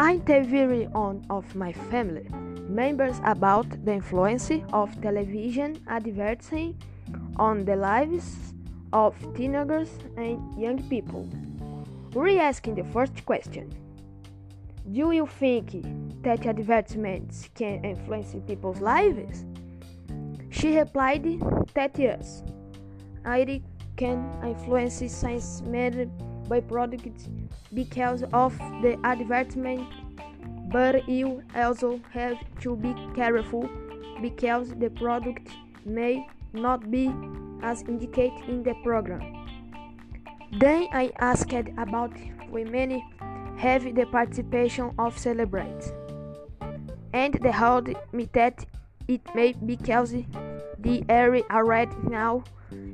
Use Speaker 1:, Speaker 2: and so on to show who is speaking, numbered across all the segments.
Speaker 1: I interviewed one of my family members about the influence of television advertising on the lives of teenagers and young people. We asking the first question. Do you think that advertisements can influence people's lives? She replied that yes, it can influence science made by products because of the advertisement, but you also have to be careful because the product may not be as indicated in the program. Then I asked about women have the participation of celebrities, and they told me that it may be because the area already now,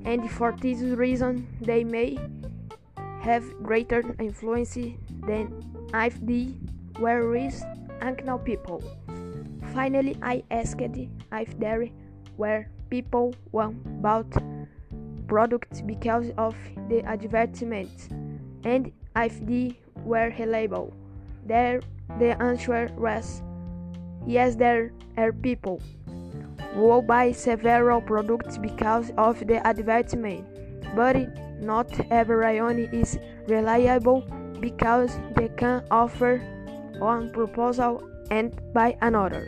Speaker 1: and for this reason they may have greater influence than if they were unknown people. Finally, I asked if there were people who bought products because of the advertisement and if they were reliable. There, the answer was yes, there are people who buy several products because of the advertisement, but not every everyone is reliable because they can offer one proposal and buy another.